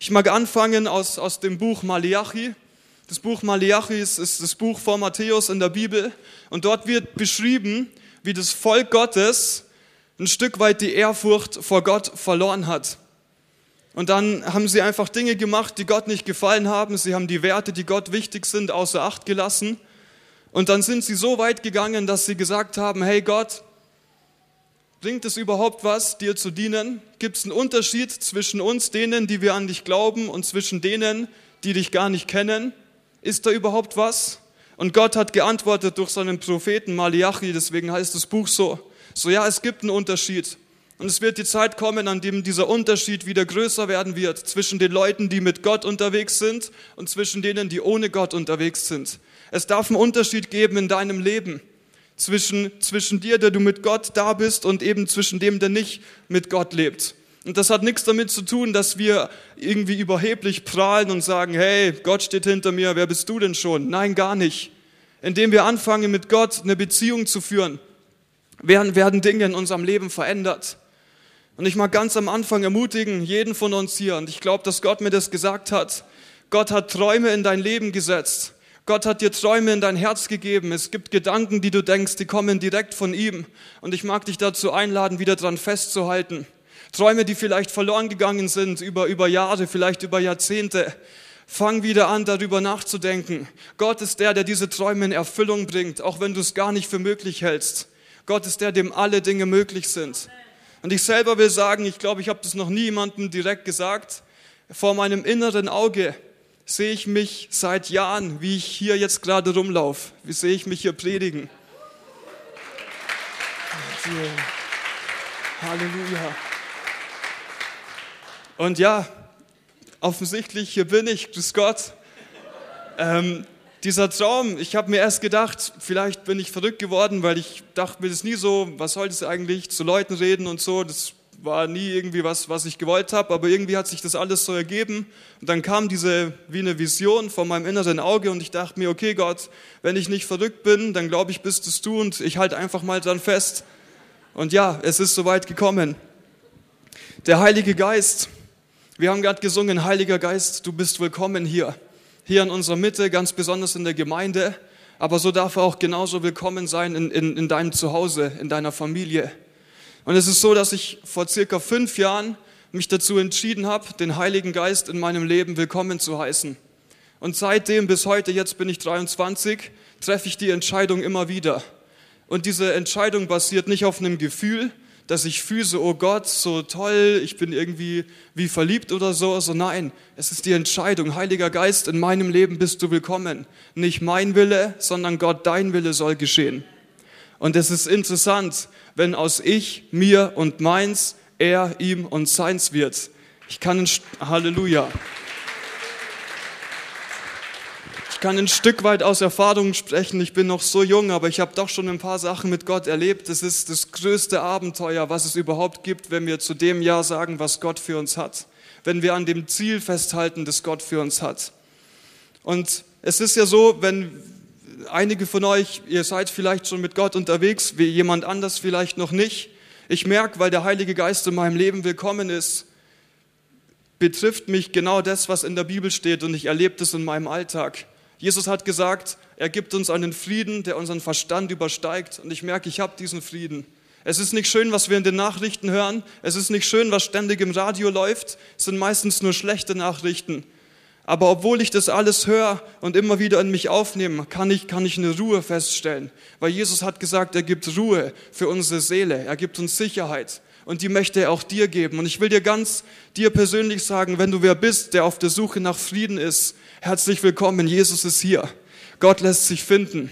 Ich mag anfangen aus, aus dem Buch Malachi. Das Buch Malachi ist, ist das Buch vor Matthäus in der Bibel und dort wird beschrieben, wie das Volk Gottes ein Stück weit die Ehrfurcht vor Gott verloren hat. Und dann haben sie einfach Dinge gemacht, die Gott nicht gefallen haben. Sie haben die Werte, die Gott wichtig sind, außer Acht gelassen. Und dann sind sie so weit gegangen, dass sie gesagt haben, hey Gott, bringt es überhaupt was, dir zu dienen? Gibt es einen Unterschied zwischen uns, denen, die wir an dich glauben, und zwischen denen, die dich gar nicht kennen? Ist da überhaupt was? Und Gott hat geantwortet durch seinen Propheten Malachi, deswegen heißt das Buch so. So ja, es gibt einen Unterschied. Und es wird die Zeit kommen, an dem dieser Unterschied wieder größer werden wird zwischen den Leuten, die mit Gott unterwegs sind und zwischen denen, die ohne Gott unterwegs sind. Es darf einen Unterschied geben in deinem Leben zwischen, zwischen dir, der du mit Gott da bist und eben zwischen dem, der nicht mit Gott lebt. Und das hat nichts damit zu tun, dass wir irgendwie überheblich prahlen und sagen, hey, Gott steht hinter mir, wer bist du denn schon? Nein, gar nicht. Indem wir anfangen, mit Gott eine Beziehung zu führen, werden, werden Dinge in unserem Leben verändert. Und ich mag ganz am Anfang ermutigen, jeden von uns hier, und ich glaube, dass Gott mir das gesagt hat, Gott hat Träume in dein Leben gesetzt. Gott hat dir Träume in dein Herz gegeben. Es gibt Gedanken, die du denkst, die kommen direkt von ihm. Und ich mag dich dazu einladen, wieder dran festzuhalten. Träume, die vielleicht verloren gegangen sind über, über Jahre, vielleicht über Jahrzehnte. Fang wieder an, darüber nachzudenken. Gott ist der, der diese Träume in Erfüllung bringt, auch wenn du es gar nicht für möglich hältst. Gott ist der, dem alle Dinge möglich sind. Und ich selber will sagen, ich glaube, ich habe das noch nie jemandem direkt gesagt, vor meinem inneren Auge sehe ich mich seit Jahren, wie ich hier jetzt gerade rumlaufe. Wie sehe ich mich hier predigen? Halleluja. Und ja, offensichtlich, hier bin ich, grüß Gott. Ähm, dieser Traum, ich habe mir erst gedacht, vielleicht bin ich verrückt geworden, weil ich dachte mir das nie so, was soll das eigentlich, zu Leuten reden und so, das war nie irgendwie was, was ich gewollt habe, aber irgendwie hat sich das alles so ergeben. Und dann kam diese wie eine Vision vor meinem inneren Auge und ich dachte mir, okay Gott, wenn ich nicht verrückt bin, dann glaube ich, bist es du und ich halte einfach mal dran fest. Und ja, es ist soweit gekommen. Der Heilige Geist, wir haben gerade gesungen, Heiliger Geist, du bist willkommen hier hier in unserer Mitte, ganz besonders in der Gemeinde, aber so darf er auch genauso willkommen sein in, in, in deinem Zuhause, in deiner Familie. Und es ist so, dass ich vor circa fünf Jahren mich dazu entschieden habe, den Heiligen Geist in meinem Leben willkommen zu heißen. Und seitdem bis heute, jetzt bin ich 23, treffe ich die Entscheidung immer wieder. Und diese Entscheidung basiert nicht auf einem Gefühl, dass ich so, oh Gott, so toll, ich bin irgendwie wie verliebt oder so. So nein, es ist die Entscheidung, Heiliger Geist, in meinem Leben bist du willkommen. Nicht mein Wille, sondern Gott, dein Wille soll geschehen. Und es ist interessant, wenn aus ich, mir und meins er, ihm und seins wird. Ich kann, Halleluja. Ich kann ein Stück weit aus Erfahrung sprechen. Ich bin noch so jung, aber ich habe doch schon ein paar Sachen mit Gott erlebt. Das ist das größte Abenteuer, was es überhaupt gibt, wenn wir zu dem Ja sagen, was Gott für uns hat. Wenn wir an dem Ziel festhalten, das Gott für uns hat. Und es ist ja so, wenn einige von euch, ihr seid vielleicht schon mit Gott unterwegs, wie jemand anders vielleicht noch nicht. Ich merke, weil der Heilige Geist in meinem Leben willkommen ist, betrifft mich genau das, was in der Bibel steht und ich erlebe das in meinem Alltag. Jesus hat gesagt, er gibt uns einen Frieden, der unseren Verstand übersteigt. Und ich merke, ich habe diesen Frieden. Es ist nicht schön, was wir in den Nachrichten hören. Es ist nicht schön, was ständig im Radio läuft. Es sind meistens nur schlechte Nachrichten. Aber obwohl ich das alles höre und immer wieder in mich aufnehme, kann ich, kann ich eine Ruhe feststellen. Weil Jesus hat gesagt, er gibt Ruhe für unsere Seele. Er gibt uns Sicherheit. Und die möchte er auch dir geben. Und ich will dir ganz, dir persönlich sagen, wenn du wer bist, der auf der Suche nach Frieden ist, Herzlich willkommen, Jesus ist hier. Gott lässt sich finden.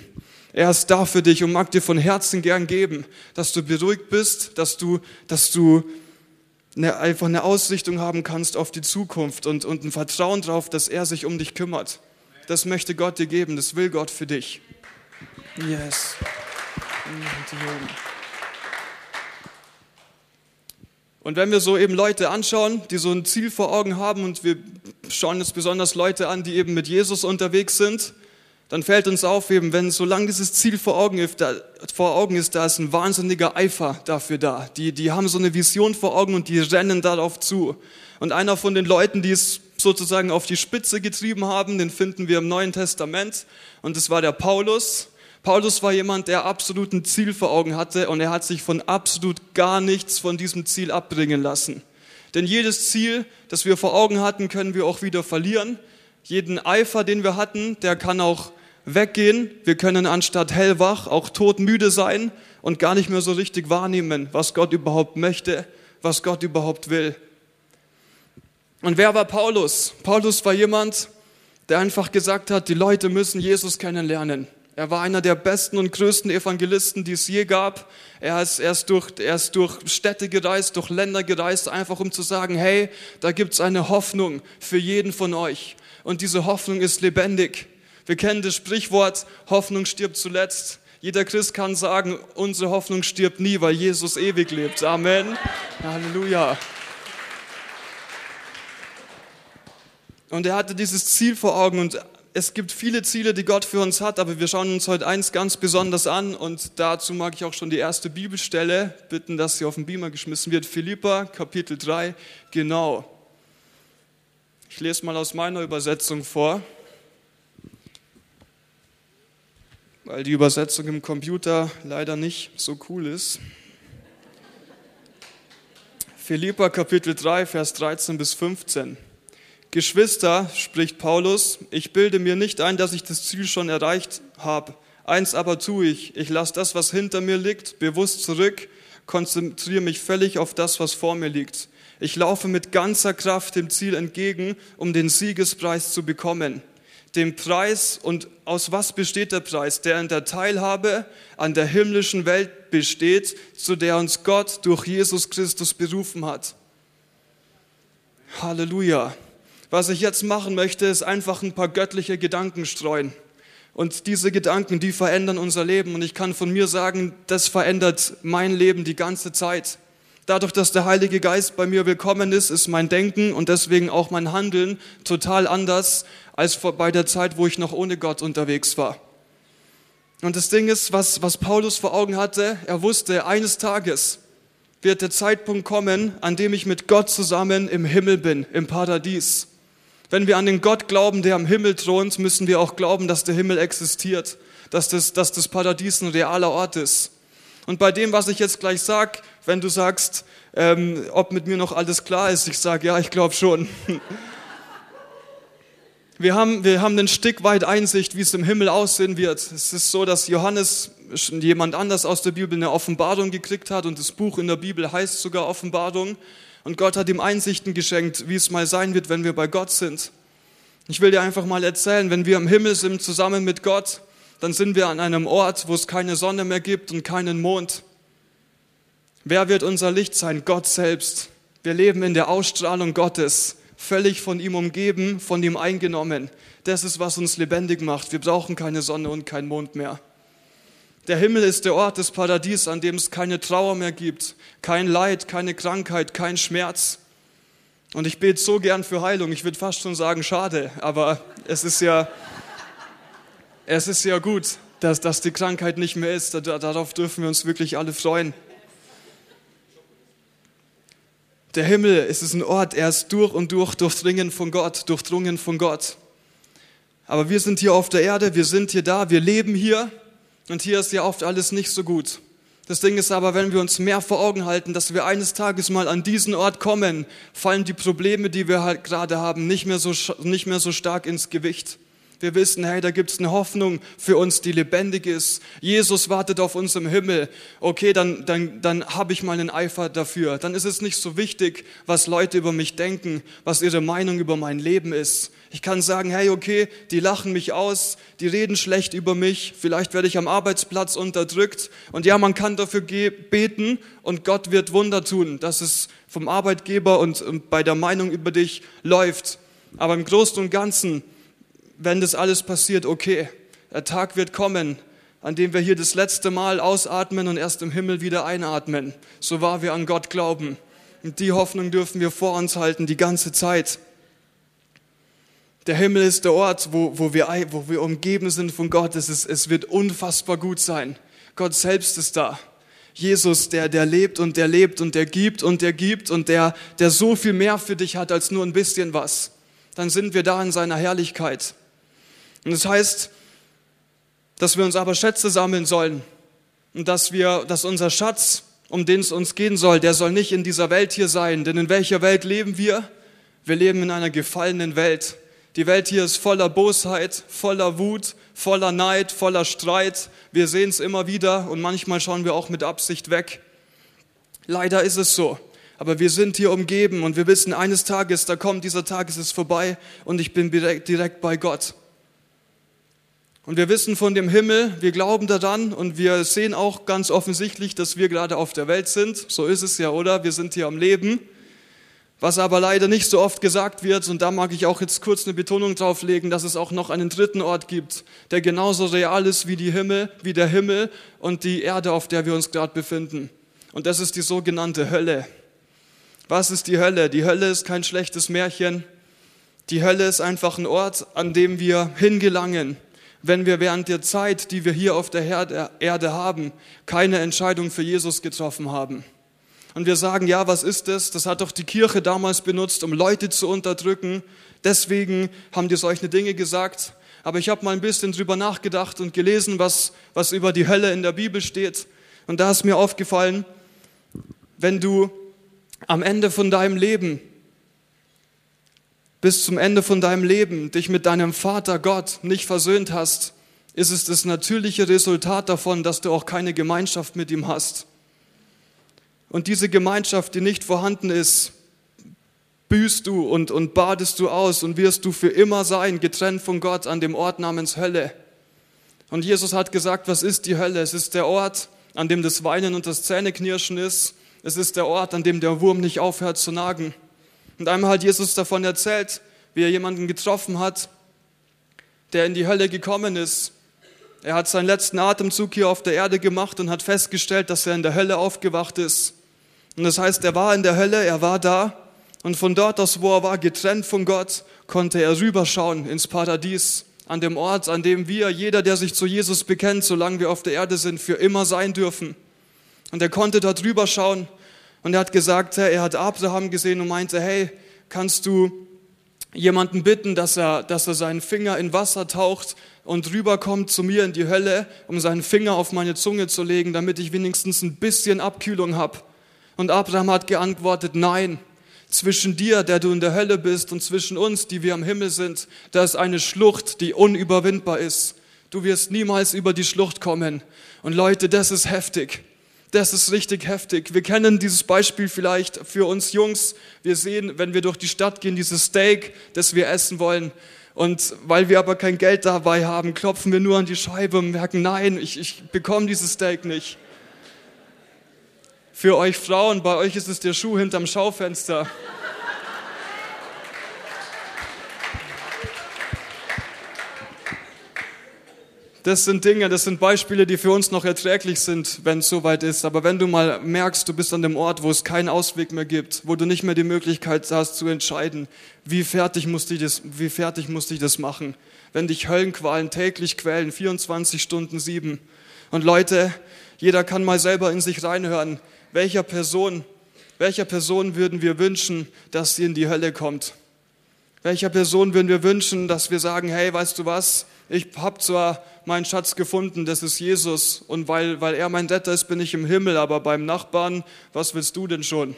Er ist da für dich und mag dir von Herzen gern geben, dass du beruhigt bist, dass du, dass du eine, einfach eine Ausrichtung haben kannst auf die Zukunft und, und ein Vertrauen darauf, dass er sich um dich kümmert. Das möchte Gott dir geben, das will Gott für dich. Yes. Und wenn wir so eben Leute anschauen, die so ein Ziel vor Augen haben und wir schauen jetzt besonders Leute an, die eben mit Jesus unterwegs sind, dann fällt uns auf, eben, wenn solange dieses Ziel vor Augen ist, da, vor Augen ist, da ist ein wahnsinniger Eifer dafür da. Die, die haben so eine Vision vor Augen und die rennen darauf zu. Und einer von den Leuten, die es sozusagen auf die Spitze getrieben haben, den finden wir im Neuen Testament. Und das war der Paulus. Paulus war jemand, der absolut ein Ziel vor Augen hatte und er hat sich von absolut gar nichts von diesem Ziel abbringen lassen. Denn jedes Ziel, das wir vor Augen hatten, können wir auch wieder verlieren. Jeden Eifer, den wir hatten, der kann auch weggehen. Wir können anstatt hellwach auch todmüde sein und gar nicht mehr so richtig wahrnehmen, was Gott überhaupt möchte, was Gott überhaupt will. Und wer war Paulus? Paulus war jemand, der einfach gesagt hat, die Leute müssen Jesus kennenlernen. Er war einer der besten und größten Evangelisten, die es je gab. Er ist, er, ist durch, er ist durch Städte gereist, durch Länder gereist, einfach um zu sagen, hey, da gibt's eine Hoffnung für jeden von euch. Und diese Hoffnung ist lebendig. Wir kennen das Sprichwort, Hoffnung stirbt zuletzt. Jeder Christ kann sagen, unsere Hoffnung stirbt nie, weil Jesus ewig lebt. Amen. Halleluja. Und er hatte dieses Ziel vor Augen und es gibt viele Ziele, die Gott für uns hat, aber wir schauen uns heute eins ganz besonders an und dazu mag ich auch schon die erste Bibelstelle bitten, dass sie auf den Beamer geschmissen wird. Philippa, Kapitel 3, genau. Ich lese mal aus meiner Übersetzung vor, weil die Übersetzung im Computer leider nicht so cool ist. Philippa, Kapitel 3, Vers 13 bis 15. Geschwister, spricht Paulus, ich bilde mir nicht ein, dass ich das Ziel schon erreicht habe. Eins aber tue ich, ich lasse das, was hinter mir liegt, bewusst zurück, konzentriere mich völlig auf das, was vor mir liegt. Ich laufe mit ganzer Kraft dem Ziel entgegen, um den Siegespreis zu bekommen. Dem Preis und aus was besteht der Preis? Der in der Teilhabe an der himmlischen Welt besteht, zu der uns Gott durch Jesus Christus berufen hat. Halleluja. Was ich jetzt machen möchte, ist einfach ein paar göttliche Gedanken streuen. Und diese Gedanken, die verändern unser Leben. Und ich kann von mir sagen, das verändert mein Leben die ganze Zeit. Dadurch, dass der Heilige Geist bei mir willkommen ist, ist mein Denken und deswegen auch mein Handeln total anders als bei der Zeit, wo ich noch ohne Gott unterwegs war. Und das Ding ist, was, was Paulus vor Augen hatte, er wusste, eines Tages wird der Zeitpunkt kommen, an dem ich mit Gott zusammen im Himmel bin, im Paradies. Wenn wir an den Gott glauben, der am Himmel thront, müssen wir auch glauben, dass der Himmel existiert, dass das, dass das Paradies ein realer Ort ist. Und bei dem, was ich jetzt gleich sag, wenn du sagst, ähm, ob mit mir noch alles klar ist, ich sage, ja, ich glaube schon. Wir haben, wir haben ein Stück weit Einsicht, wie es im Himmel aussehen wird. Es ist so, dass Johannes, jemand anders aus der Bibel, eine Offenbarung gekriegt hat und das Buch in der Bibel heißt sogar Offenbarung. Und Gott hat ihm Einsichten geschenkt, wie es mal sein wird, wenn wir bei Gott sind. Ich will dir einfach mal erzählen, wenn wir im Himmel sind zusammen mit Gott, dann sind wir an einem Ort, wo es keine Sonne mehr gibt und keinen Mond. Wer wird unser Licht sein? Gott selbst. Wir leben in der Ausstrahlung Gottes, völlig von ihm umgeben, von ihm eingenommen. Das ist, was uns lebendig macht. Wir brauchen keine Sonne und keinen Mond mehr. Der Himmel ist der Ort des Paradies, an dem es keine Trauer mehr gibt, kein Leid, keine Krankheit, kein Schmerz. Und ich bete so gern für Heilung. Ich würde fast schon sagen, schade, aber es ist ja, es ist ja gut, dass, dass die Krankheit nicht mehr ist. Darauf dürfen wir uns wirklich alle freuen. Der Himmel ist ein Ort, er ist durch und durch durchdringen von Gott, durchdrungen von Gott. Aber wir sind hier auf der Erde, wir sind hier da, wir leben hier und hier ist ja oft alles nicht so gut. Das Ding ist aber, wenn wir uns mehr vor Augen halten, dass wir eines Tages mal an diesen Ort kommen, fallen die Probleme, die wir halt gerade haben, nicht mehr so, nicht mehr so stark ins Gewicht. Wir wissen, hey, da gibt's eine Hoffnung für uns, die lebendig ist. Jesus wartet auf uns im Himmel. Okay, dann, dann, dann habe ich mal einen Eifer dafür. Dann ist es nicht so wichtig, was Leute über mich denken, was ihre Meinung über mein Leben ist. Ich kann sagen, hey, okay, die lachen mich aus, die reden schlecht über mich, vielleicht werde ich am Arbeitsplatz unterdrückt. Und ja, man kann dafür beten und Gott wird Wunder tun, dass es vom Arbeitgeber und, und bei der Meinung über dich läuft. Aber im Großen und Ganzen wenn das alles passiert, okay, der Tag wird kommen, an dem wir hier das letzte Mal ausatmen und erst im Himmel wieder einatmen, so wahr wir an Gott glauben. Und die Hoffnung dürfen wir vor uns halten die ganze Zeit. Der Himmel ist der Ort, wo, wo, wir, wo wir umgeben sind von Gott. Es, ist, es wird unfassbar gut sein. Gott selbst ist da. Jesus, der, der lebt und der lebt und der gibt und der gibt und der, der so viel mehr für dich hat als nur ein bisschen was. dann sind wir da in seiner Herrlichkeit. Und das heißt, dass wir uns aber Schätze sammeln sollen und dass wir, dass unser Schatz, um den es uns gehen soll, der soll nicht in dieser Welt hier sein. Denn in welcher Welt leben wir? Wir leben in einer gefallenen Welt. Die Welt hier ist voller Bosheit, voller Wut, voller Neid, voller Streit. Wir sehen es immer wieder und manchmal schauen wir auch mit Absicht weg. Leider ist es so. Aber wir sind hier umgeben und wir wissen, eines Tages, da kommt dieser Tag, es ist vorbei und ich bin direkt, direkt bei Gott. Und wir wissen von dem Himmel, wir glauben daran und wir sehen auch ganz offensichtlich, dass wir gerade auf der Welt sind. So ist es ja, oder? Wir sind hier am Leben. Was aber leider nicht so oft gesagt wird, und da mag ich auch jetzt kurz eine Betonung drauf legen, dass es auch noch einen dritten Ort gibt, der genauso real ist wie die Himmel, wie der Himmel und die Erde, auf der wir uns gerade befinden. Und das ist die sogenannte Hölle. Was ist die Hölle? Die Hölle ist kein schlechtes Märchen. Die Hölle ist einfach ein Ort, an dem wir hingelangen, wenn wir während der Zeit, die wir hier auf der Erde haben, keine Entscheidung für Jesus getroffen haben. Und wir sagen, ja, was ist das? Das hat doch die Kirche damals benutzt, um Leute zu unterdrücken. Deswegen haben die solche Dinge gesagt. Aber ich habe mal ein bisschen drüber nachgedacht und gelesen, was, was über die Hölle in der Bibel steht. Und da ist mir aufgefallen, wenn du am Ende von deinem Leben, bis zum Ende von deinem Leben dich mit deinem Vater Gott nicht versöhnt hast, ist es das natürliche Resultat davon, dass du auch keine Gemeinschaft mit ihm hast. Und diese Gemeinschaft, die nicht vorhanden ist, büßt du und, und badest du aus und wirst du für immer sein, getrennt von Gott an dem Ort namens Hölle. Und Jesus hat gesagt, was ist die Hölle? Es ist der Ort, an dem das Weinen und das Zähneknirschen ist. Es ist der Ort, an dem der Wurm nicht aufhört zu nagen. Und einmal hat Jesus davon erzählt, wie er jemanden getroffen hat, der in die Hölle gekommen ist. Er hat seinen letzten Atemzug hier auf der Erde gemacht und hat festgestellt, dass er in der Hölle aufgewacht ist. Und das heißt, er war in der Hölle, er war da und von dort aus, wo er war, getrennt von Gott, konnte er rüberschauen ins Paradies, an dem Ort, an dem wir, jeder, der sich zu Jesus bekennt, solange wir auf der Erde sind, für immer sein dürfen. Und er konnte da drüber schauen und er hat gesagt, er hat Abraham gesehen und meinte, hey, kannst du jemanden bitten, dass er, dass er seinen Finger in Wasser taucht und rüberkommt zu mir in die Hölle, um seinen Finger auf meine Zunge zu legen, damit ich wenigstens ein bisschen Abkühlung habe. Und Abraham hat geantwortet, nein, zwischen dir, der du in der Hölle bist, und zwischen uns, die wir am Himmel sind, da ist eine Schlucht, die unüberwindbar ist. Du wirst niemals über die Schlucht kommen. Und Leute, das ist heftig. Das ist richtig heftig. Wir kennen dieses Beispiel vielleicht für uns Jungs. Wir sehen, wenn wir durch die Stadt gehen, dieses Steak, das wir essen wollen. Und weil wir aber kein Geld dabei haben, klopfen wir nur an die Scheibe und merken, nein, ich, ich bekomme dieses Steak nicht. Für euch Frauen, bei euch ist es der Schuh hinterm Schaufenster. Das sind Dinge, das sind Beispiele, die für uns noch erträglich sind, wenn es soweit ist. Aber wenn du mal merkst, du bist an dem Ort, wo es keinen Ausweg mehr gibt, wo du nicht mehr die Möglichkeit hast zu entscheiden, wie fertig musste ich das, wie fertig musste ich das machen, wenn dich Höllenqualen täglich quälen, 24 Stunden sieben. Und Leute, jeder kann mal selber in sich reinhören, welcher Person, welcher Person würden wir wünschen, dass sie in die Hölle kommt? Welcher Person würden wir wünschen, dass wir sagen, hey, weißt du was, ich habe zwar meinen Schatz gefunden, das ist Jesus. Und weil, weil er mein Retter ist, bin ich im Himmel. Aber beim Nachbarn, was willst du denn schon?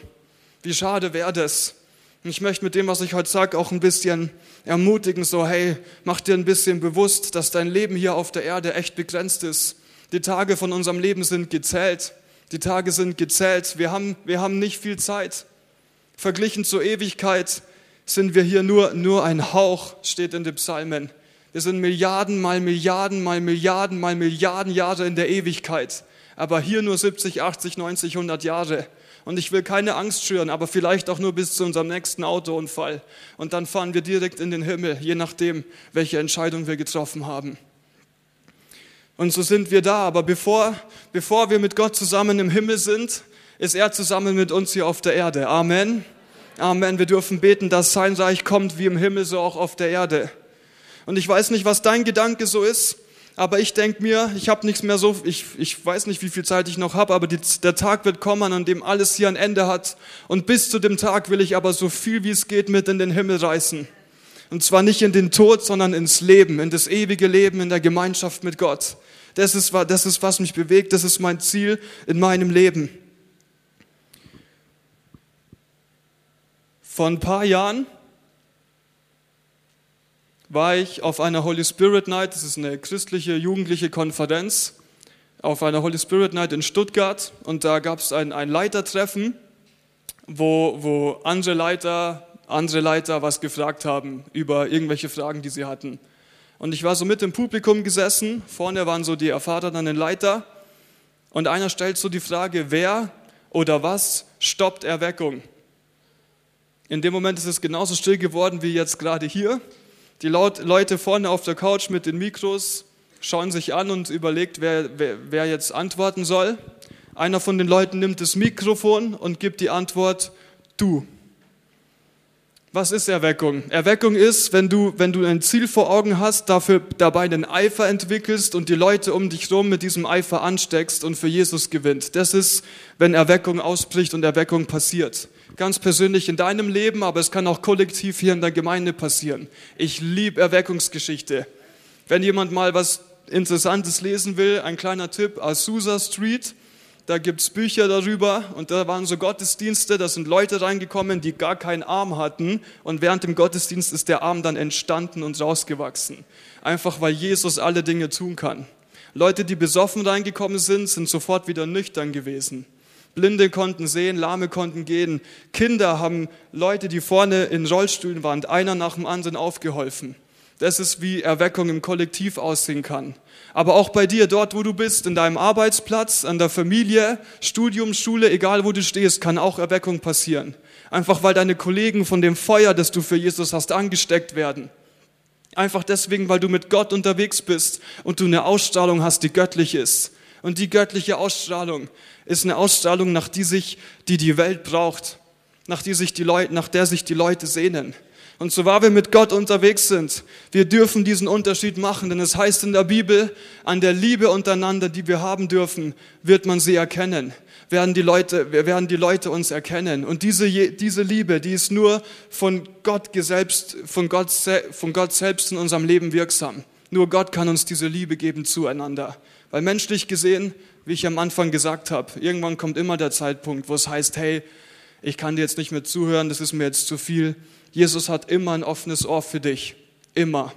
Wie schade wäre das? Ich möchte mit dem, was ich heute sage, auch ein bisschen ermutigen, so hey, mach dir ein bisschen bewusst, dass dein Leben hier auf der Erde echt begrenzt ist. Die Tage von unserem Leben sind gezählt. Die Tage sind gezählt. Wir haben, wir haben nicht viel Zeit. Verglichen zur Ewigkeit sind wir hier nur, nur ein Hauch, steht in den Psalmen. Wir sind Milliarden mal Milliarden mal Milliarden mal Milliarden Jahre in der Ewigkeit. Aber hier nur 70, 80, 90, 100 Jahre. Und ich will keine Angst schüren, aber vielleicht auch nur bis zu unserem nächsten Autounfall. Und dann fahren wir direkt in den Himmel, je nachdem, welche Entscheidung wir getroffen haben. Und so sind wir da. Aber bevor, bevor wir mit Gott zusammen im Himmel sind, ist er zusammen mit uns hier auf der Erde. Amen. Amen. Wir dürfen beten, dass sein Reich kommt wie im Himmel, so auch auf der Erde. Und ich weiß nicht, was dein Gedanke so ist, aber ich denke mir, ich habe nichts mehr so, ich, ich weiß nicht, wie viel Zeit ich noch habe, aber die, der Tag wird kommen, an dem alles hier ein Ende hat. Und bis zu dem Tag will ich aber so viel wie es geht mit in den Himmel reißen. Und zwar nicht in den Tod, sondern ins Leben, in das ewige Leben, in der Gemeinschaft mit Gott. Das ist, das ist, was mich bewegt, das ist mein Ziel in meinem Leben. Vor ein paar Jahren war ich auf einer Holy Spirit Night, das ist eine christliche jugendliche Konferenz, auf einer Holy Spirit Night in Stuttgart und da gab es ein, ein Leitertreffen, wo, wo andere Leiter, andere Leiter was gefragt haben über irgendwelche Fragen, die sie hatten. Und ich war so mit im Publikum gesessen, vorne waren so die erfahrenen Leiter und einer stellt so die Frage, wer oder was stoppt Erweckung? In dem Moment ist es genauso still geworden wie jetzt gerade hier. Die Leute vorne auf der Couch mit den Mikros schauen sich an und überlegt, wer, wer, wer jetzt antworten soll. Einer von den Leuten nimmt das Mikrofon und gibt die Antwort, du. Was ist Erweckung? Erweckung ist, wenn du, wenn du ein Ziel vor Augen hast, dafür dabei einen Eifer entwickelst und die Leute um dich herum mit diesem Eifer ansteckst und für Jesus gewinnt. Das ist, wenn Erweckung ausbricht und Erweckung passiert. Ganz persönlich in deinem Leben, aber es kann auch kollektiv hier in der Gemeinde passieren. Ich liebe Erweckungsgeschichte. Wenn jemand mal was Interessantes lesen will, ein kleiner Tipp, Azusa Street, da gibt es Bücher darüber und da waren so Gottesdienste, da sind Leute reingekommen, die gar keinen Arm hatten und während dem Gottesdienst ist der Arm dann entstanden und rausgewachsen. Einfach weil Jesus alle Dinge tun kann. Leute, die besoffen reingekommen sind, sind sofort wieder nüchtern gewesen. Blinde konnten sehen, Lahme konnten gehen. Kinder haben Leute, die vorne in Rollstühlen waren, einer nach dem anderen aufgeholfen. Das ist, wie Erweckung im Kollektiv aussehen kann. Aber auch bei dir, dort wo du bist, in deinem Arbeitsplatz, an der Familie, Studium, Schule, egal wo du stehst, kann auch Erweckung passieren. Einfach weil deine Kollegen von dem Feuer, das du für Jesus hast, angesteckt werden. Einfach deswegen, weil du mit Gott unterwegs bist und du eine Ausstrahlung hast, die göttlich ist. Und die göttliche Ausstrahlung ist eine Ausstrahlung, nach die sich, die die Welt braucht, nach, die sich die Leute, nach der sich die Leute sehnen. Und so wahr wir mit Gott unterwegs sind, wir dürfen diesen Unterschied machen, denn es heißt in der Bibel, an der Liebe untereinander, die wir haben dürfen, wird man sie erkennen. Werden die Leute, werden die Leute uns erkennen. Und diese, diese Liebe, die ist nur von Gott, selbst, von, Gott, von Gott selbst in unserem Leben wirksam. Nur Gott kann uns diese Liebe geben zueinander. Weil menschlich gesehen, wie ich am Anfang gesagt habe, irgendwann kommt immer der Zeitpunkt, wo es heißt, hey, ich kann dir jetzt nicht mehr zuhören, das ist mir jetzt zu viel Jesus hat immer ein offenes Ohr für dich. Immer.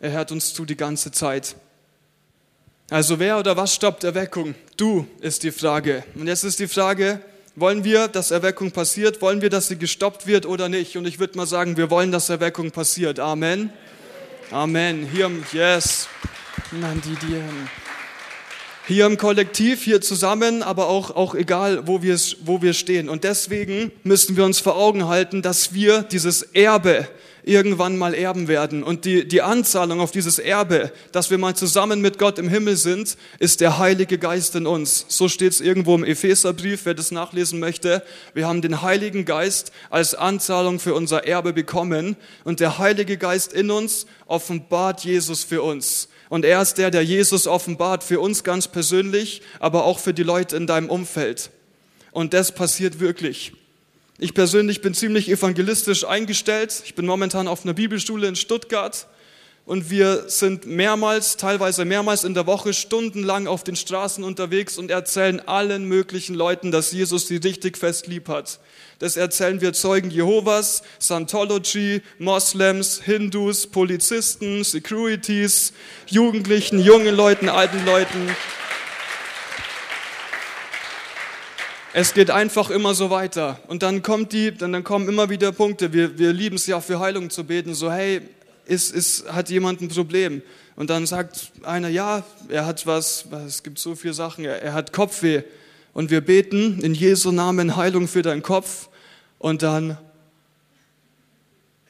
Er hört uns zu die ganze Zeit. Also wer oder was stoppt Erweckung? Du ist die Frage. Und jetzt ist die Frage, wollen wir, dass Erweckung passiert? Wollen wir, dass sie gestoppt wird oder nicht? Und ich würde mal sagen, wir wollen, dass Erweckung passiert. Amen. Amen. Hier, yes. Die hier im Kollektiv, hier zusammen, aber auch, auch egal, wo wir, wo wir stehen. Und deswegen müssen wir uns vor Augen halten, dass wir dieses Erbe irgendwann mal erben werden. Und die, die Anzahlung auf dieses Erbe, dass wir mal zusammen mit Gott im Himmel sind, ist der Heilige Geist in uns. So steht es irgendwo im Epheserbrief, wer das nachlesen möchte. Wir haben den Heiligen Geist als Anzahlung für unser Erbe bekommen. Und der Heilige Geist in uns offenbart Jesus für uns. Und er ist der, der Jesus offenbart für uns ganz persönlich, aber auch für die Leute in deinem Umfeld. Und das passiert wirklich. Ich persönlich bin ziemlich evangelistisch eingestellt. Ich bin momentan auf einer Bibelschule in Stuttgart und wir sind mehrmals, teilweise mehrmals in der Woche stundenlang auf den Straßen unterwegs und erzählen allen möglichen Leuten, dass Jesus sie richtig fest lieb hat. Das erzählen wir Zeugen Jehovas, Scientology, Moslems, Hindus, Polizisten, Securities, Jugendlichen, jungen Leuten, alten Leuten. Es geht einfach immer so weiter. Und dann kommt die, dann, dann kommen immer wieder Punkte. Wir, wir lieben es ja für Heilung zu beten. So, hey, ist, ist, hat jemand ein Problem? Und dann sagt einer, ja, er hat was, es gibt so viele Sachen, er, er hat Kopfweh und wir beten in Jesu Namen Heilung für deinen Kopf und dann,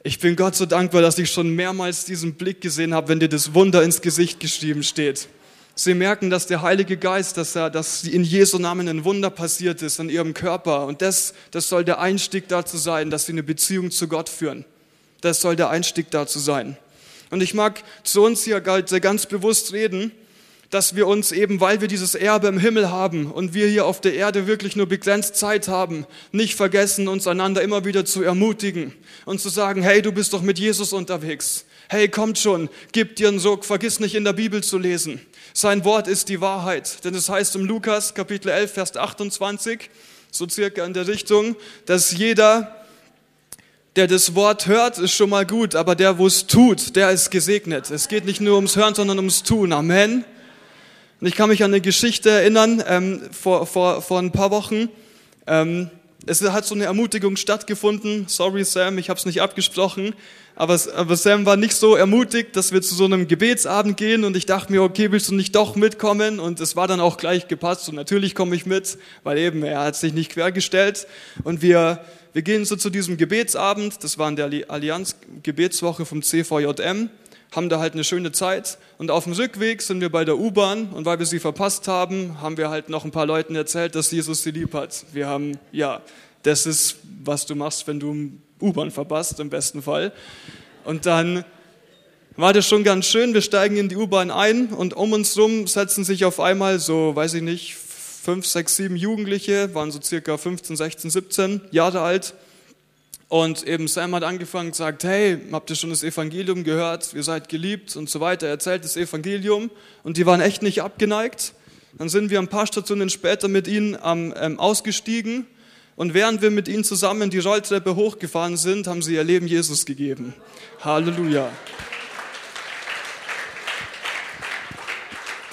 ich bin Gott so dankbar, dass ich schon mehrmals diesen Blick gesehen habe, wenn dir das Wunder ins Gesicht geschrieben steht. Sie merken, dass der Heilige Geist, dass, er, dass in Jesu Namen ein Wunder passiert ist an ihrem Körper. Und das, das soll der Einstieg dazu sein, dass sie eine Beziehung zu Gott führen. Das soll der Einstieg dazu sein. Und ich mag zu uns hier ganz bewusst reden, dass wir uns eben, weil wir dieses Erbe im Himmel haben und wir hier auf der Erde wirklich nur begrenzt Zeit haben, nicht vergessen, uns einander immer wieder zu ermutigen und zu sagen, hey, du bist doch mit Jesus unterwegs. Hey, kommt schon, gib dir einen Sog, vergiss nicht in der Bibel zu lesen. Sein Wort ist die Wahrheit, denn es heißt im Lukas Kapitel 11, Vers 28, so circa in der Richtung, dass jeder, der das Wort hört, ist schon mal gut, aber der, wo es tut, der ist gesegnet. Es geht nicht nur ums Hören, sondern ums Tun. Amen. Und ich kann mich an eine Geschichte erinnern, ähm, vor, vor, vor ein paar Wochen. Ähm, es hat so eine Ermutigung stattgefunden. Sorry, Sam, ich habe es nicht abgesprochen. Aber, aber Sam war nicht so ermutigt, dass wir zu so einem Gebetsabend gehen. Und ich dachte mir, okay, willst du nicht doch mitkommen? Und es war dann auch gleich gepasst. Und natürlich komme ich mit, weil eben er hat sich nicht quergestellt. Und wir, wir gehen so zu diesem Gebetsabend. Das war in der Allianz Gebetswoche vom CVJM haben da halt eine schöne Zeit und auf dem Rückweg sind wir bei der U-Bahn und weil wir sie verpasst haben, haben wir halt noch ein paar Leuten erzählt, dass Jesus sie lieb hat. Wir haben, ja, das ist, was du machst, wenn du U-Bahn verpasst, im besten Fall. Und dann war das schon ganz schön, wir steigen in die U-Bahn ein und um uns rum setzen sich auf einmal so, weiß ich nicht, fünf, sechs, sieben Jugendliche, waren so circa 15, 16, 17 Jahre alt und eben Sam hat angefangen und gesagt, hey, habt ihr schon das Evangelium gehört? Ihr seid geliebt und so weiter. Er erzählt das Evangelium und die waren echt nicht abgeneigt. Dann sind wir ein paar Stationen später mit ihnen ähm, ausgestiegen und während wir mit ihnen zusammen die Rolltreppe hochgefahren sind, haben sie ihr Leben Jesus gegeben. Halleluja.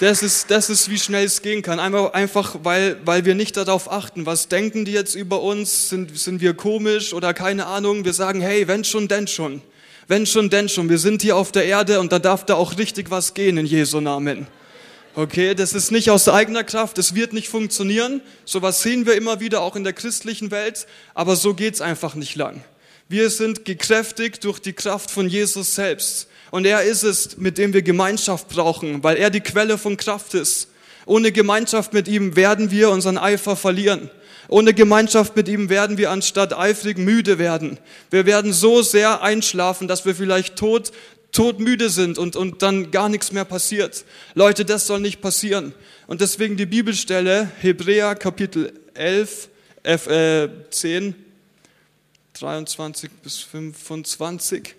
Das ist, das ist, wie schnell es gehen kann. Einfach, einfach weil, weil wir nicht darauf achten, was denken die jetzt über uns, sind, sind wir komisch oder keine Ahnung. Wir sagen, hey, wenn schon, denn schon. Wenn schon, denn schon. Wir sind hier auf der Erde und da darf da auch richtig was gehen in Jesu Namen. Okay, das ist nicht aus eigener Kraft, das wird nicht funktionieren. Sowas sehen wir immer wieder auch in der christlichen Welt, aber so geht's einfach nicht lang. Wir sind gekräftigt durch die Kraft von Jesus selbst. Und er ist es, mit dem wir Gemeinschaft brauchen, weil er die Quelle von Kraft ist. Ohne Gemeinschaft mit ihm werden wir unseren Eifer verlieren. Ohne Gemeinschaft mit ihm werden wir anstatt eifrig müde werden. Wir werden so sehr einschlafen, dass wir vielleicht tot, todmüde sind und, und dann gar nichts mehr passiert. Leute, das soll nicht passieren. Und deswegen die Bibelstelle, Hebräer Kapitel 11, F, äh, 10, 23 bis 25.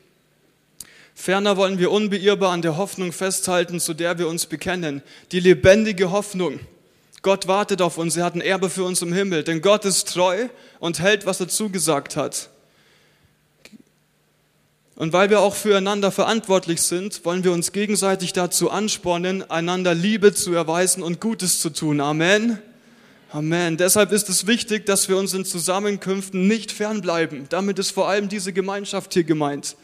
Ferner wollen wir unbeirrbar an der Hoffnung festhalten, zu der wir uns bekennen. Die lebendige Hoffnung. Gott wartet auf uns, er hat ein Erbe für uns im Himmel, denn Gott ist treu und hält, was er zugesagt hat. Und weil wir auch füreinander verantwortlich sind, wollen wir uns gegenseitig dazu anspornen, einander Liebe zu erweisen und Gutes zu tun. Amen. Amen. Deshalb ist es wichtig, dass wir uns in Zusammenkünften nicht fernbleiben. Damit ist vor allem diese Gemeinschaft hier gemeint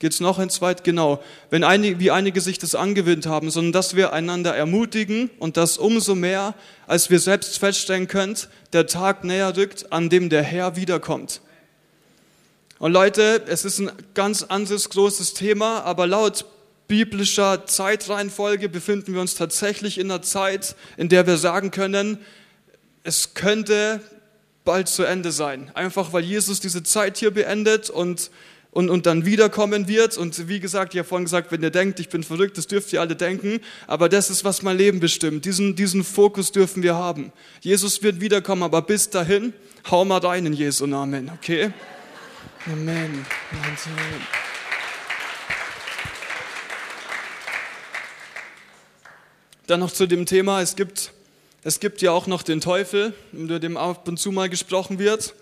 geht es noch ein zweit genau, wenn einige, wie einige sich das angewöhnt haben, sondern dass wir einander ermutigen und das umso mehr, als wir selbst feststellen können, der Tag näher rückt, an dem der Herr wiederkommt. Und Leute, es ist ein ganz anderes großes Thema, aber laut biblischer Zeitreihenfolge befinden wir uns tatsächlich in einer Zeit, in der wir sagen können, es könnte bald zu Ende sein. Einfach weil Jesus diese Zeit hier beendet und und, und dann wiederkommen wird. Und wie gesagt, ich habe vorhin gesagt, wenn ihr denkt, ich bin verrückt, das dürft ihr alle denken. Aber das ist, was mein Leben bestimmt. Diesen, diesen Fokus dürfen wir haben. Jesus wird wiederkommen, aber bis dahin, hau mal rein in Jesu Namen, okay? Amen. Dann noch zu dem Thema, es gibt, es gibt ja auch noch den Teufel, über den ab und zu mal gesprochen wird.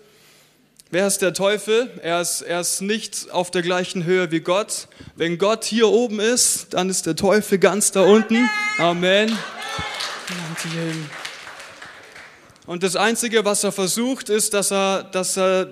Wer ist der Teufel? Er ist, er ist nicht auf der gleichen Höhe wie Gott. Wenn Gott hier oben ist, dann ist der Teufel ganz da unten. Amen. Und das Einzige, was er versucht, ist, dass er, dass er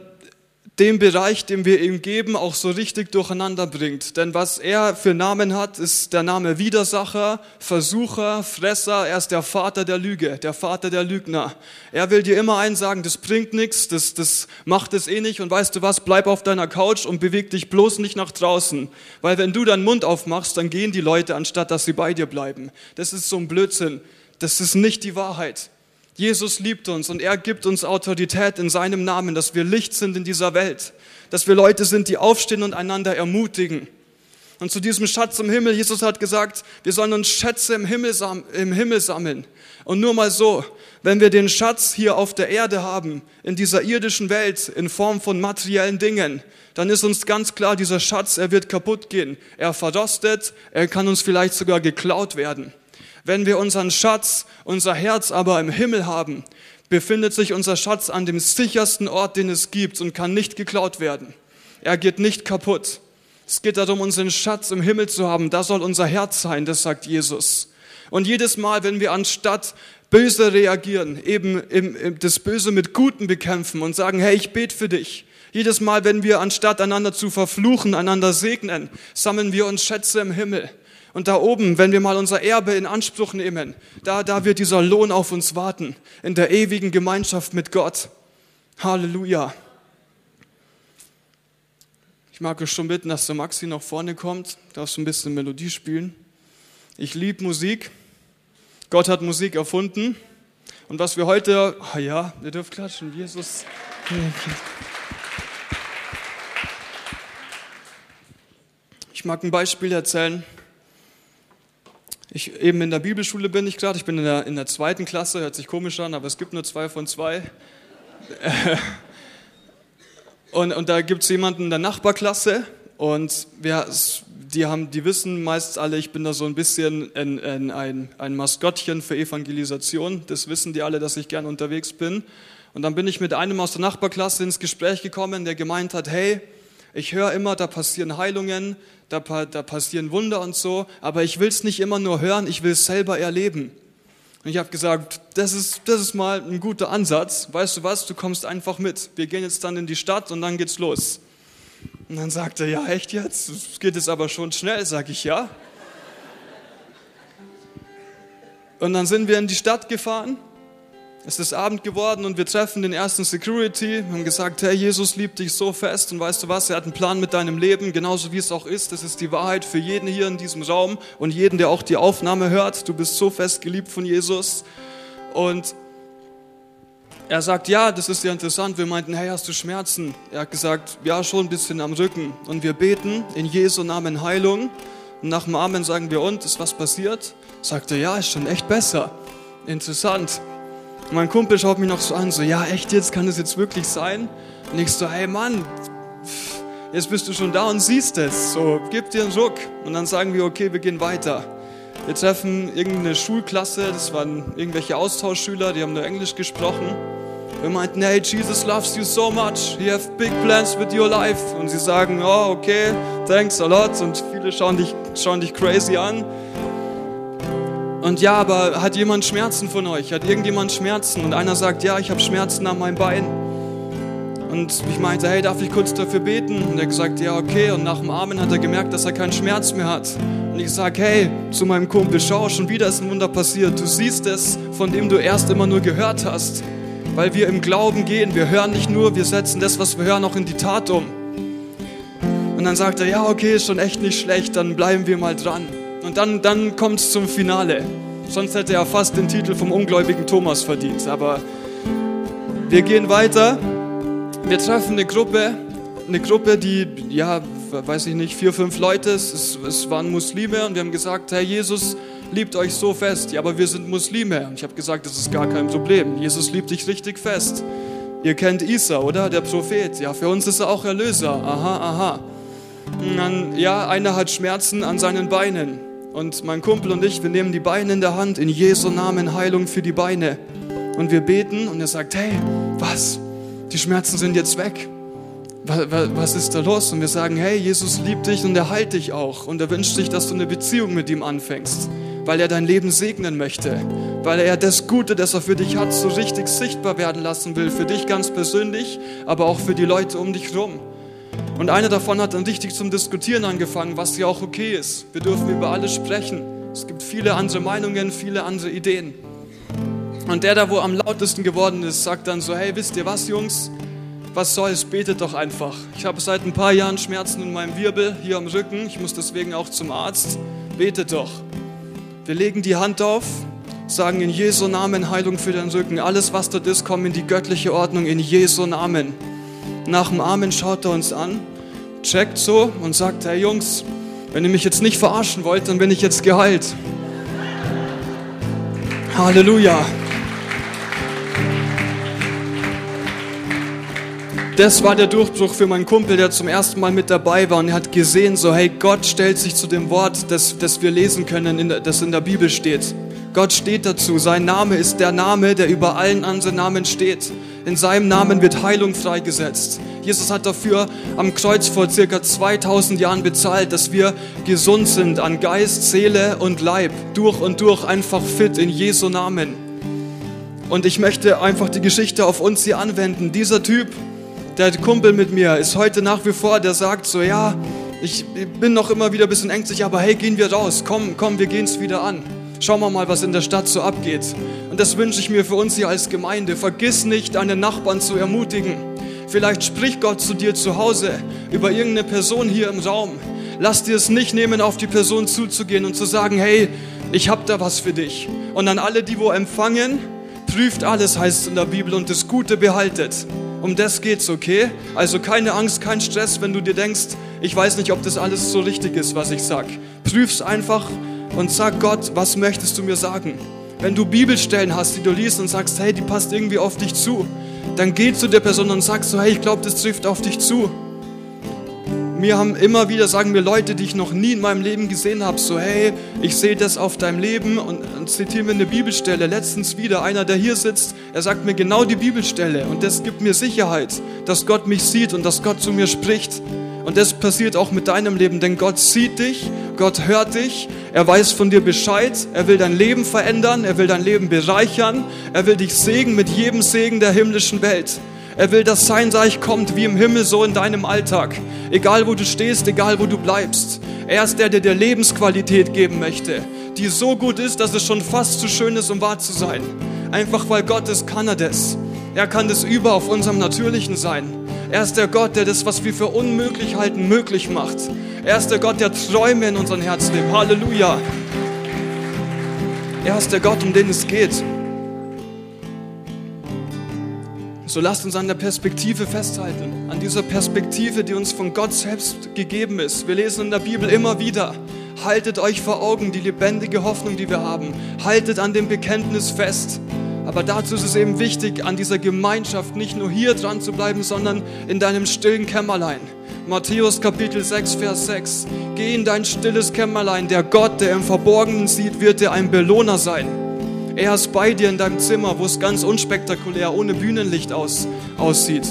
den Bereich, den wir ihm geben, auch so richtig durcheinander bringt. Denn was er für Namen hat, ist der Name Widersacher, Versucher, Fresser. Er ist der Vater der Lüge, der Vater der Lügner. Er will dir immer eins sagen, das bringt nichts, das, das macht es eh nicht. Und weißt du was, bleib auf deiner Couch und beweg dich bloß nicht nach draußen. Weil wenn du deinen Mund aufmachst, dann gehen die Leute, anstatt dass sie bei dir bleiben. Das ist so ein Blödsinn. Das ist nicht die Wahrheit. Jesus liebt uns und er gibt uns Autorität in seinem Namen, dass wir Licht sind in dieser Welt, dass wir Leute sind, die aufstehen und einander ermutigen. Und zu diesem Schatz im Himmel, Jesus hat gesagt, wir sollen uns Schätze im Himmel, im Himmel sammeln. Und nur mal so, wenn wir den Schatz hier auf der Erde haben, in dieser irdischen Welt, in Form von materiellen Dingen, dann ist uns ganz klar, dieser Schatz, er wird kaputt gehen. Er verrostet, er kann uns vielleicht sogar geklaut werden. Wenn wir unseren Schatz, unser Herz aber im Himmel haben, befindet sich unser Schatz an dem sichersten Ort, den es gibt und kann nicht geklaut werden. Er geht nicht kaputt. Es geht darum, unseren Schatz im Himmel zu haben. Da soll unser Herz sein, das sagt Jesus. Und jedes Mal, wenn wir anstatt böse reagieren, eben das Böse mit Guten bekämpfen und sagen, hey, ich bete für dich. Jedes Mal, wenn wir anstatt einander zu verfluchen, einander segnen, sammeln wir uns Schätze im Himmel. Und da oben, wenn wir mal unser Erbe in Anspruch nehmen, da, da wird dieser Lohn auf uns warten, in der ewigen Gemeinschaft mit Gott. Halleluja. Ich mag euch schon bitten, dass der Maxi nach vorne kommt, darfst du ein bisschen Melodie spielen. Ich liebe Musik. Gott hat Musik erfunden. Und was wir heute, ah ja, ihr dürft klatschen, Jesus. Ich mag ein Beispiel erzählen. Ich eben in der Bibelschule bin ich gerade, ich bin in der, in der zweiten Klasse, hört sich komisch an, aber es gibt nur zwei von zwei. Und, und da gibt es jemanden in der Nachbarklasse und wir, die, haben, die wissen meist alle, ich bin da so ein bisschen ein, ein, ein, ein Maskottchen für Evangelisation. Das wissen die alle, dass ich gern unterwegs bin. Und dann bin ich mit einem aus der Nachbarklasse ins Gespräch gekommen, der gemeint hat, hey, ich höre immer, da passieren Heilungen, da, da passieren Wunder und so, aber ich will es nicht immer nur hören, ich will es selber erleben. Und ich habe gesagt, das ist, das ist mal ein guter Ansatz. Weißt du was, du kommst einfach mit. Wir gehen jetzt dann in die Stadt und dann geht's los. Und dann sagt er, ja, echt jetzt? Es geht jetzt aber schon schnell, sag ich ja. Und dann sind wir in die Stadt gefahren es ist Abend geworden und wir treffen den ersten Security, haben gesagt, hey, Jesus liebt dich so fest und weißt du was, er hat einen Plan mit deinem Leben, genauso wie es auch ist. Das ist die Wahrheit für jeden hier in diesem Raum und jeden, der auch die Aufnahme hört. Du bist so fest geliebt von Jesus. Und er sagt, ja, das ist ja interessant. Wir meinten, hey, hast du Schmerzen? Er hat gesagt, ja, schon ein bisschen am Rücken. Und wir beten in Jesu Namen Heilung. Und nach dem Amen sagen wir, und, ist was passiert? Sagt er, ja, ist schon echt besser. Interessant. Und mein Kumpel schaut mich noch so an, so, ja, echt jetzt, kann das jetzt wirklich sein? Und ich so, hey Mann, jetzt bist du schon da und siehst es, so, gib dir einen Ruck. Und dann sagen wir, okay, wir gehen weiter. Wir treffen irgendeine Schulklasse, das waren irgendwelche Austauschschüler, die haben nur Englisch gesprochen. Wir meinten, hey, Jesus loves you so much, he have big plans with your life. Und sie sagen, oh, okay, thanks a lot. Und viele schauen dich, schauen dich crazy an. Und ja, aber hat jemand Schmerzen von euch? Hat irgendjemand Schmerzen? Und einer sagt, ja, ich habe Schmerzen an meinem Bein. Und ich meinte, hey, darf ich kurz dafür beten? Und er gesagt, ja, okay. Und nach dem Amen hat er gemerkt, dass er keinen Schmerz mehr hat. Und ich sage, hey, zu meinem Kumpel, schau, schon wieder ist ein Wunder passiert. Du siehst es, von dem du erst immer nur gehört hast. Weil wir im Glauben gehen. Wir hören nicht nur, wir setzen das, was wir hören, auch in die Tat um. Und dann sagt er, ja, okay, ist schon echt nicht schlecht, dann bleiben wir mal dran. Und dann, dann kommt es zum Finale. Sonst hätte er fast den Titel vom ungläubigen Thomas verdient. Aber wir gehen weiter. Wir treffen eine Gruppe, eine Gruppe, die, ja, weiß ich nicht, vier, fünf Leute, es, es waren Muslime und wir haben gesagt, Herr Jesus liebt euch so fest. Ja, aber wir sind Muslime. Und ich habe gesagt, das ist gar kein Problem. Jesus liebt dich richtig fest. Ihr kennt Isa, oder? Der Prophet. Ja, für uns ist er auch Erlöser. Aha, aha. Dann, ja, einer hat Schmerzen an seinen Beinen. Und mein Kumpel und ich, wir nehmen die Beine in der Hand, in Jesu Namen Heilung für die Beine. Und wir beten und er sagt, hey, was? Die Schmerzen sind jetzt weg. Was ist da los? Und wir sagen, hey, Jesus liebt dich und er heilt dich auch. Und er wünscht sich, dass du eine Beziehung mit ihm anfängst, weil er dein Leben segnen möchte, weil er das Gute, das er für dich hat, so richtig sichtbar werden lassen will, für dich ganz persönlich, aber auch für die Leute um dich herum. Und einer davon hat dann richtig zum Diskutieren angefangen, was ja auch okay ist. Wir dürfen über alles sprechen. Es gibt viele andere Meinungen, viele andere Ideen. Und der da, wo am lautesten geworden ist, sagt dann so, hey, wisst ihr was, Jungs? Was soll's, betet doch einfach. Ich habe seit ein paar Jahren Schmerzen in meinem Wirbel, hier am Rücken. Ich muss deswegen auch zum Arzt. Betet doch. Wir legen die Hand auf, sagen in Jesu Namen Heilung für den Rücken. Alles, was dort ist, kommt in die göttliche Ordnung in Jesu Namen. Nach dem Amen schaut er uns an, checkt so und sagt, hey Jungs, Wenn ihr mich jetzt nicht verarschen wollt, dann bin ich jetzt geheilt. Halleluja. Das war der Durchbruch für meinen Kumpel, der zum ersten Mal mit dabei war und er hat gesehen, so hey, Gott stellt sich zu dem Wort, das, das wir lesen können, das in der Bibel steht. Gott steht dazu. Sein Name ist der Name, der über allen anderen Namen steht. In seinem Namen wird Heilung freigesetzt. Jesus hat dafür am Kreuz vor circa 2000 Jahren bezahlt, dass wir gesund sind an Geist, Seele und Leib. Durch und durch einfach fit in Jesu Namen. Und ich möchte einfach die Geschichte auf uns hier anwenden. Dieser Typ, der Kumpel mit mir, ist heute nach wie vor, der sagt so, ja, ich bin noch immer wieder ein bisschen ängstlich, aber hey, gehen wir raus. Komm, komm, wir gehen es wieder an. Schauen wir mal, was in der Stadt so abgeht. Und das wünsche ich mir für uns hier als Gemeinde. Vergiss nicht, deine Nachbarn zu ermutigen. Vielleicht spricht Gott zu dir zu Hause über irgendeine Person hier im Raum. Lass dir es nicht nehmen, auf die Person zuzugehen und zu sagen, hey, ich habe da was für dich. Und an alle, die wo empfangen, prüft alles, heißt es in der Bibel, und das Gute behaltet. Um das geht's, okay? Also keine Angst, kein Stress, wenn du dir denkst, ich weiß nicht, ob das alles so richtig ist, was ich sag. Prüf's einfach und sag Gott, was möchtest du mir sagen? Wenn du Bibelstellen hast, die du liest und sagst, hey, die passt irgendwie auf dich zu, dann geh zu der Person und sag so, hey, ich glaube, das trifft auf dich zu. Mir haben immer wieder, sagen mir Leute, die ich noch nie in meinem Leben gesehen habe, so, hey, ich sehe das auf deinem Leben und, und zitiere mir eine Bibelstelle. Letztens wieder einer, der hier sitzt, er sagt mir genau die Bibelstelle und das gibt mir Sicherheit, dass Gott mich sieht und dass Gott zu mir spricht. Und das passiert auch mit deinem Leben, denn Gott sieht dich, Gott hört dich, er weiß von dir Bescheid, er will dein Leben verändern, er will dein Leben bereichern, er will dich segnen mit jedem Segen der himmlischen Welt. Er will, dass sein Reich kommt wie im Himmel, so in deinem Alltag. Egal wo du stehst, egal wo du bleibst. Er ist der, der dir Lebensqualität geben möchte, die so gut ist, dass es schon fast zu schön ist, um wahr zu sein. Einfach weil Gott ist, kann er das. Er kann das über auf unserem Natürlichen sein. Er ist der Gott, der das, was wir für unmöglich halten, möglich macht. Er ist der Gott, der Träume in unseren Herzen lebt. Halleluja. Er ist der Gott, um den es geht. So lasst uns an der Perspektive festhalten, an dieser Perspektive, die uns von Gott selbst gegeben ist. Wir lesen in der Bibel immer wieder, haltet euch vor Augen die lebendige Hoffnung, die wir haben. Haltet an dem Bekenntnis fest. Aber dazu ist es eben wichtig, an dieser Gemeinschaft nicht nur hier dran zu bleiben, sondern in deinem stillen Kämmerlein. Matthäus Kapitel 6, Vers 6. Geh in dein stilles Kämmerlein. Der Gott, der im Verborgenen sieht, wird dir ein Belohner sein. Er ist bei dir in deinem Zimmer, wo es ganz unspektakulär, ohne Bühnenlicht aus, aussieht.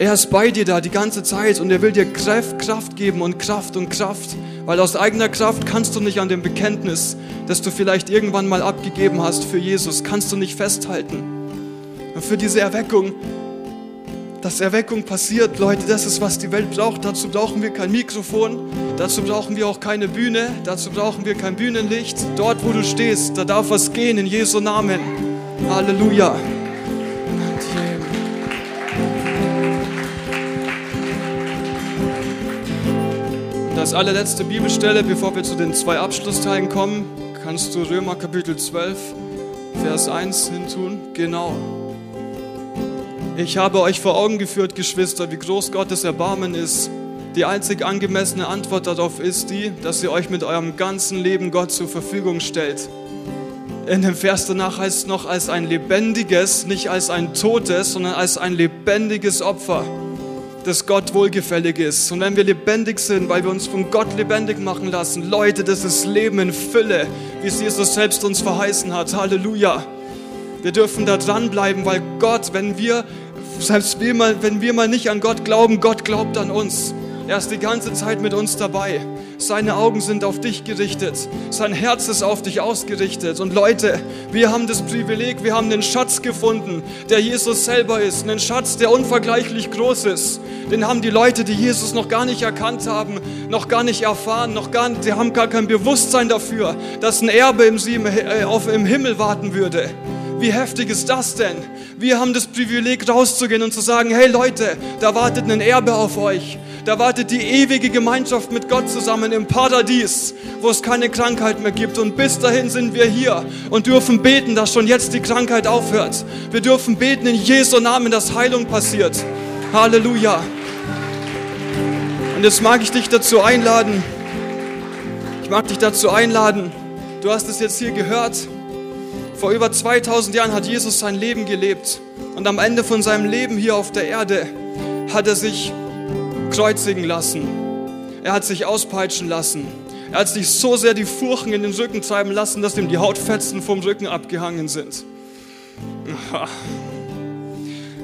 Er ist bei dir da die ganze Zeit und er will dir Kraft, Kraft geben und Kraft und Kraft. Weil aus eigener Kraft kannst du nicht an dem Bekenntnis, das du vielleicht irgendwann mal abgegeben hast für Jesus, kannst du nicht festhalten. Und für diese Erweckung, dass Erweckung passiert, Leute, das ist, was die Welt braucht. Dazu brauchen wir kein Mikrofon, dazu brauchen wir auch keine Bühne, dazu brauchen wir kein Bühnenlicht. Dort, wo du stehst, da darf was gehen in Jesu Namen. Halleluja. Als allerletzte Bibelstelle, bevor wir zu den zwei Abschlussteilen kommen, kannst du Römer Kapitel 12, Vers 1 hintun. Genau. Ich habe euch vor Augen geführt, Geschwister, wie groß Gottes Erbarmen ist. Die einzig angemessene Antwort darauf ist die, dass ihr euch mit eurem ganzen Leben Gott zur Verfügung stellt. In dem Vers danach heißt es noch als ein lebendiges, nicht als ein totes, sondern als ein lebendiges Opfer das Gott wohlgefällig ist. Und wenn wir lebendig sind, weil wir uns von Gott lebendig machen lassen, Leute, das ist Leben in Fülle, wie es Jesus selbst uns verheißen hat. Halleluja. Wir dürfen da dranbleiben, weil Gott, wenn wir, selbst wenn wir mal nicht an Gott glauben, Gott glaubt an uns. Er ist die ganze Zeit mit uns dabei. Seine Augen sind auf dich gerichtet. Sein Herz ist auf dich ausgerichtet. Und Leute, wir haben das Privileg, wir haben den Schatz gefunden, der Jesus selber ist. Einen Schatz, der unvergleichlich groß ist. Den haben die Leute, die Jesus noch gar nicht erkannt haben, noch gar nicht erfahren, noch gar nicht, die haben gar kein Bewusstsein dafür, dass ein Erbe im, äh, auf, im Himmel warten würde. Wie heftig ist das denn? Wir haben das Privileg rauszugehen und zu sagen, hey Leute, da wartet ein Erbe auf euch. Da wartet die ewige Gemeinschaft mit Gott zusammen im Paradies, wo es keine Krankheit mehr gibt. Und bis dahin sind wir hier und dürfen beten, dass schon jetzt die Krankheit aufhört. Wir dürfen beten in Jesu Namen, dass Heilung passiert. Halleluja. Und jetzt mag ich dich dazu einladen, Ich mag dich dazu einladen. Du hast es jetzt hier gehört. Vor über 2000 Jahren hat Jesus sein Leben gelebt. Und am Ende von seinem Leben hier auf der Erde hat er sich kreuzigen lassen. Er hat sich auspeitschen lassen. Er hat sich so sehr die Furchen in den Rücken treiben lassen, dass ihm die Hautfetzen vom Rücken abgehangen sind.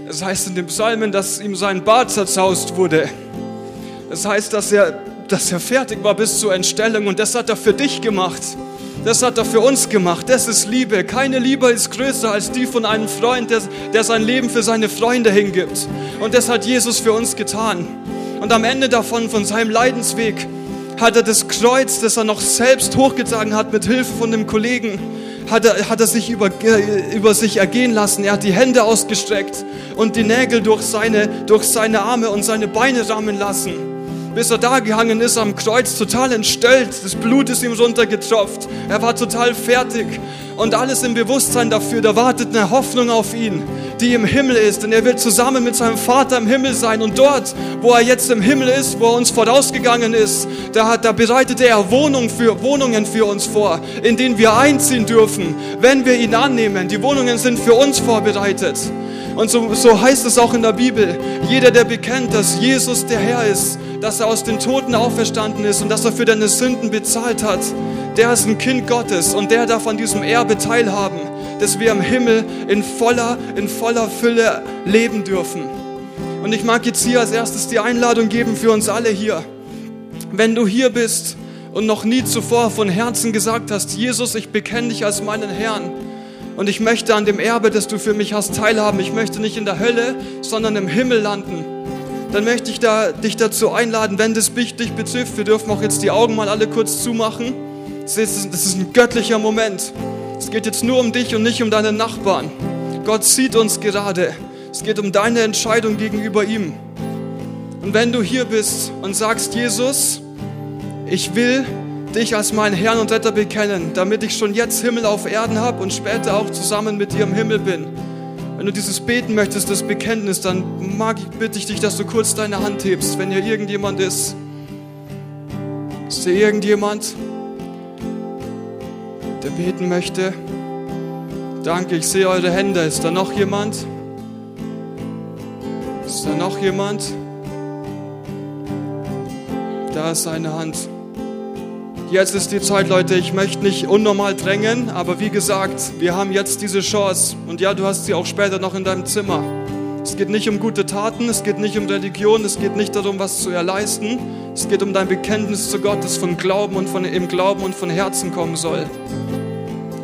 Es heißt in den Psalmen, dass ihm sein Bart zerzaust wurde. Es heißt, dass er, dass er fertig war bis zur Entstellung und das hat er für dich gemacht. Das hat er für uns gemacht. Das ist Liebe. Keine Liebe ist größer als die von einem Freund, der, der sein Leben für seine Freunde hingibt. Und das hat Jesus für uns getan. Und am Ende davon, von seinem Leidensweg, hat er das Kreuz, das er noch selbst hochgetragen hat mit Hilfe von dem Kollegen, hat er, hat er sich über, über sich ergehen lassen. Er hat die Hände ausgestreckt und die Nägel durch seine, durch seine Arme und seine Beine rammen lassen. Bis er da gehangen ist am Kreuz, total entstellt. Das Blut ist ihm runtergetropft. Er war total fertig. Und alles im Bewusstsein dafür, da wartet eine Hoffnung auf ihn die im Himmel ist. Denn er will zusammen mit seinem Vater im Himmel sein. Und dort, wo er jetzt im Himmel ist, wo er uns vorausgegangen ist, da, da bereitete er Wohnung für, Wohnungen für uns vor, in denen wir einziehen dürfen, wenn wir ihn annehmen. Die Wohnungen sind für uns vorbereitet. Und so, so heißt es auch in der Bibel, jeder, der bekennt, dass Jesus der Herr ist, dass er aus den Toten auferstanden ist und dass er für deine Sünden bezahlt hat, der ist ein Kind Gottes und der darf an diesem Erbe teilhaben dass wir im Himmel in voller, in voller Fülle leben dürfen. Und ich mag jetzt hier als erstes die Einladung geben für uns alle hier. Wenn du hier bist und noch nie zuvor von Herzen gesagt hast, Jesus, ich bekenne dich als meinen Herrn und ich möchte an dem Erbe, das du für mich hast, teilhaben. Ich möchte nicht in der Hölle, sondern im Himmel landen. Dann möchte ich da, dich dazu einladen, wenn das dich betrifft. Wir dürfen auch jetzt die Augen mal alle kurz zumachen. Das ist, das ist ein göttlicher Moment. Es geht jetzt nur um dich und nicht um deine Nachbarn. Gott sieht uns gerade. Es geht um deine Entscheidung gegenüber ihm. Und wenn du hier bist und sagst, Jesus, ich will dich als meinen Herrn und Retter bekennen, damit ich schon jetzt Himmel auf Erden habe und später auch zusammen mit dir im Himmel bin. Wenn du dieses beten möchtest, das Bekenntnis, dann mag ich, bitte ich dich, dass du kurz deine Hand hebst, wenn hier irgendjemand ist. Ist hier irgendjemand? der beten möchte? Danke, ich sehe eure Hände. Ist da noch jemand? Ist da noch jemand? Da ist eine Hand. Jetzt ist die Zeit, Leute. Ich möchte nicht unnormal drängen, aber wie gesagt, wir haben jetzt diese Chance. Und ja, du hast sie auch später noch in deinem Zimmer. Es geht nicht um gute Taten, es geht nicht um Religion, es geht nicht darum, was zu erleisten. Es geht um dein Bekenntnis zu Gott, das von Glauben und von im Glauben und von Herzen kommen soll.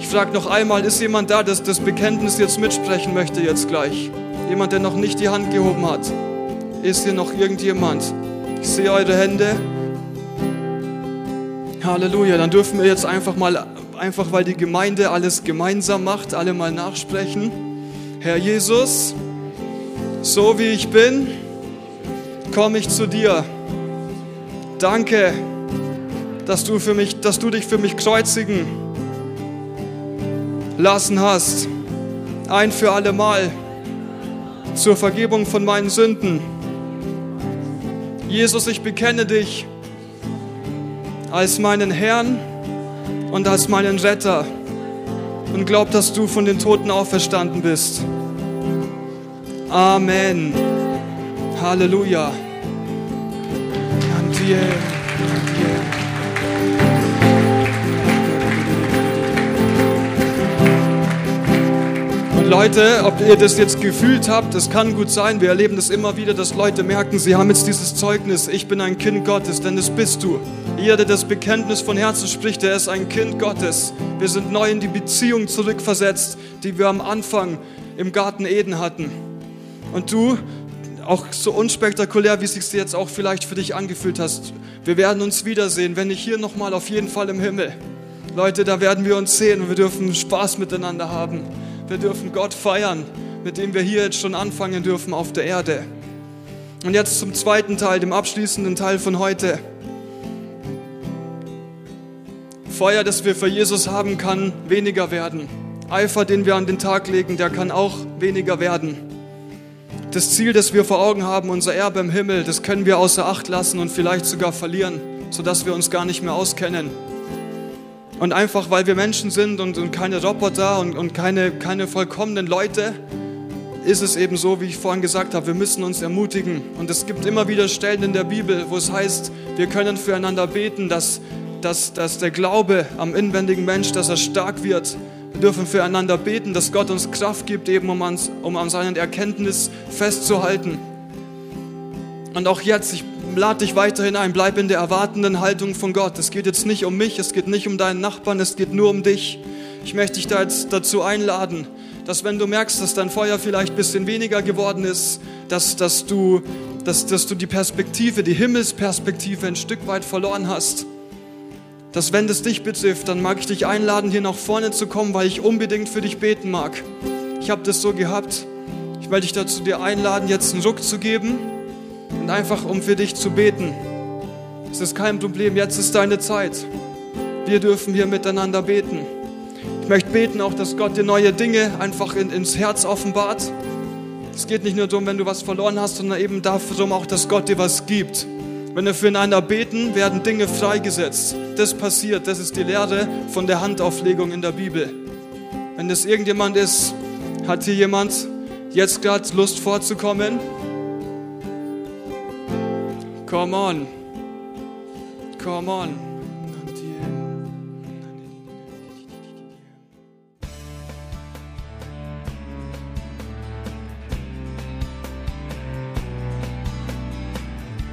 Ich frage noch einmal, ist jemand da, das das Bekenntnis jetzt mitsprechen möchte jetzt gleich? Jemand, der noch nicht die Hand gehoben hat? Ist hier noch irgendjemand? Ich sehe eure Hände. Halleluja, dann dürfen wir jetzt einfach mal, einfach weil die Gemeinde alles gemeinsam macht, alle mal nachsprechen. Herr Jesus, so wie ich bin, komme ich zu dir. Danke, dass du, für mich, dass du dich für mich kreuzigen lassen hast. Ein für alle Mal zur Vergebung von meinen Sünden. Jesus, ich bekenne dich als meinen Herrn und als meinen Retter und glaub, dass du von den Toten auferstanden bist. Amen. Halleluja. Danke. Und Leute, ob ihr das jetzt gefühlt habt, das kann gut sein. Wir erleben das immer wieder, dass Leute merken, sie haben jetzt dieses Zeugnis, ich bin ein Kind Gottes, denn das bist du. Jeder, der das Bekenntnis von Herzen spricht, der ist ein Kind Gottes. Wir sind neu in die Beziehung zurückversetzt, die wir am Anfang im Garten Eden hatten. Und du, auch so unspektakulär, wie es sich jetzt auch vielleicht für dich angefühlt hast, wir werden uns wiedersehen, wenn nicht hier nochmal auf jeden Fall im Himmel. Leute, da werden wir uns sehen und wir dürfen Spaß miteinander haben. Wir dürfen Gott feiern, mit dem wir hier jetzt schon anfangen dürfen auf der Erde. Und jetzt zum zweiten Teil, dem abschließenden Teil von heute. Feuer, das wir für Jesus haben, kann weniger werden. Eifer, den wir an den Tag legen, der kann auch weniger werden. Das Ziel, das wir vor Augen haben, unser Erbe im Himmel, das können wir außer Acht lassen und vielleicht sogar verlieren, sodass wir uns gar nicht mehr auskennen. Und einfach, weil wir Menschen sind und, und keine Roboter und, und keine, keine vollkommenen Leute, ist es eben so, wie ich vorhin gesagt habe, wir müssen uns ermutigen. Und es gibt immer wieder Stellen in der Bibel, wo es heißt, wir können füreinander beten, dass, dass, dass der Glaube am inwendigen Mensch, dass er stark wird. Wir dürfen füreinander beten, dass Gott uns Kraft gibt, eben um, ans, um an seinen Erkenntnis festzuhalten. Und auch jetzt, ich lade dich weiterhin ein, bleib in der erwartenden Haltung von Gott. Es geht jetzt nicht um mich, es geht nicht um deinen Nachbarn, es geht nur um dich. Ich möchte dich da jetzt dazu einladen, dass wenn du merkst, dass dein Feuer vielleicht ein bisschen weniger geworden ist, dass, dass, du, dass, dass du die Perspektive, die Himmelsperspektive ein Stück weit verloren hast, dass wenn das dich betrifft, dann mag ich dich einladen, hier nach vorne zu kommen, weil ich unbedingt für dich beten mag. Ich habe das so gehabt. Ich möchte dich dazu dir einladen, jetzt einen Ruck zu geben und einfach um für dich zu beten. Es ist kein Problem, jetzt ist deine Zeit. Wir dürfen hier miteinander beten. Ich möchte beten auch, dass Gott dir neue Dinge einfach in, ins Herz offenbart. Es geht nicht nur darum, wenn du was verloren hast, sondern eben darum auch, dass Gott dir was gibt. Wenn wir füreinander beten, werden Dinge freigesetzt. Das passiert, das ist die Lehre von der Handauflegung in der Bibel. Wenn das irgendjemand ist, hat hier jemand jetzt gerade Lust vorzukommen? Come on. Come on.